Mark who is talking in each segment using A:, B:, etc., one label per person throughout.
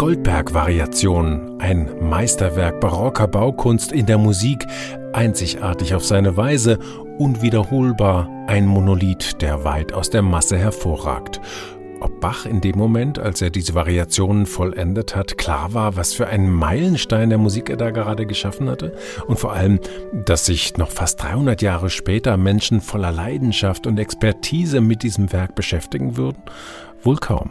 A: Goldberg-Variation, ein Meisterwerk barocker Baukunst in der Musik, einzigartig auf seine Weise, unwiederholbar, ein Monolith, der weit aus der Masse hervorragt. Ob Bach in dem Moment, als er diese Variationen vollendet hat, klar war, was für einen Meilenstein der Musik er da gerade geschaffen hatte? Und vor allem, dass sich noch fast 300 Jahre später Menschen voller Leidenschaft und Expertise mit diesem Werk beschäftigen würden? Wohl kaum.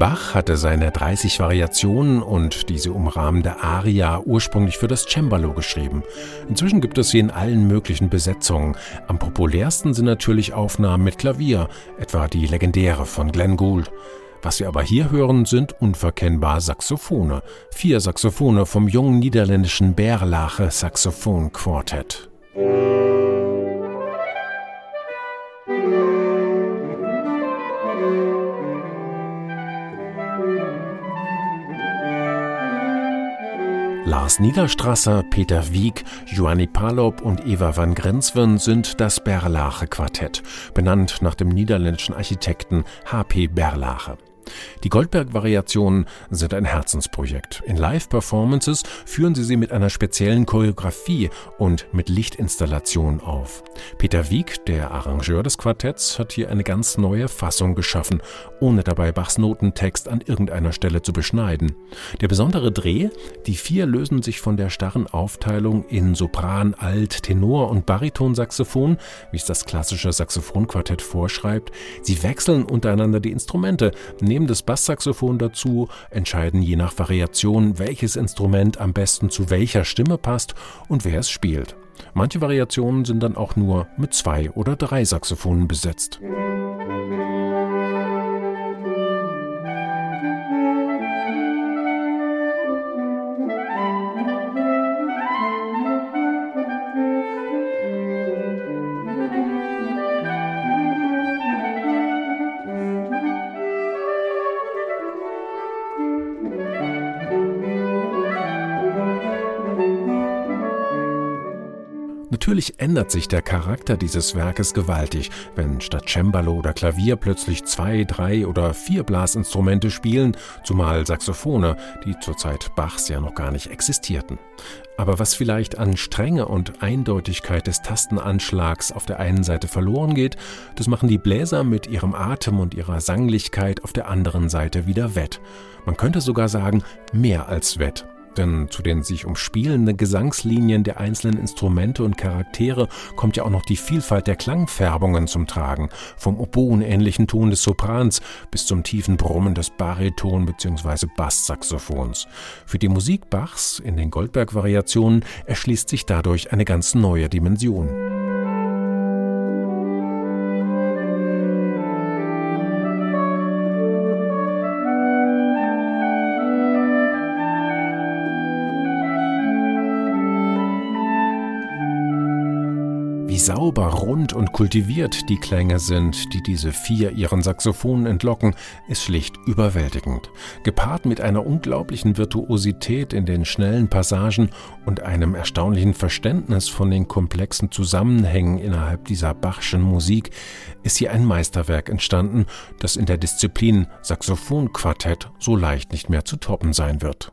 A: Bach hatte seine 30 Variationen und diese umrahmende Aria ursprünglich für das Cembalo geschrieben. Inzwischen gibt es sie in allen möglichen Besetzungen. Am populärsten sind natürlich Aufnahmen mit Klavier, etwa die legendäre von Glenn Gould. Was wir aber hier hören, sind unverkennbar Saxophone. Vier Saxophone vom jungen niederländischen Bärlache Saxophon Quartett. Lars Niederstrasser, Peter Wieck, Joanni Palop und Eva van Grensven sind das Berlache Quartett, benannt nach dem niederländischen Architekten H.P. Berlache. Die Goldberg-Variationen sind ein Herzensprojekt. In Live-Performances führen sie sie mit einer speziellen Choreografie und mit Lichtinstallationen auf. Peter Wieck, der Arrangeur des Quartetts, hat hier eine ganz neue Fassung geschaffen, ohne dabei Bachs Notentext an irgendeiner Stelle zu beschneiden. Der besondere Dreh, die vier lösen sich von der starren Aufteilung in Sopran, Alt, Tenor und Baritonsaxophon, wie es das klassische Saxophonquartett vorschreibt. Sie wechseln untereinander die Instrumente, nehmen das Basssaxophon dazu, entscheiden je nach Variation, welches Instrument am besten zu welcher Stimme passt und wer es spielt. Manche Variationen sind dann auch nur mit zwei oder drei Saxophonen besetzt. Natürlich ändert sich der Charakter dieses Werkes gewaltig, wenn statt Cembalo oder Klavier plötzlich zwei, drei oder vier Blasinstrumente spielen, zumal Saxophone, die zur Zeit Bachs ja noch gar nicht existierten. Aber was vielleicht an Strenge und Eindeutigkeit des Tastenanschlags auf der einen Seite verloren geht, das machen die Bläser mit ihrem Atem und ihrer Sanglichkeit auf der anderen Seite wieder wett. Man könnte sogar sagen, mehr als wett. Denn zu den sich umspielenden Gesangslinien der einzelnen Instrumente und Charaktere kommt ja auch noch die Vielfalt der Klangfärbungen zum Tragen, vom oboenähnlichen Ton des Soprans bis zum tiefen Brummen des Bariton- bzw. Basssaxophons. Für die Musik Bachs in den Goldberg-Variationen erschließt sich dadurch eine ganz neue Dimension. Sauber, rund und kultiviert die Klänge sind, die diese vier ihren Saxophonen entlocken, ist schlicht überwältigend. Gepaart mit einer unglaublichen Virtuosität in den schnellen Passagen und einem erstaunlichen Verständnis von den komplexen Zusammenhängen innerhalb dieser Bachschen Musik ist hier ein Meisterwerk entstanden, das in der Disziplin Saxophonquartett so leicht nicht mehr zu toppen sein wird.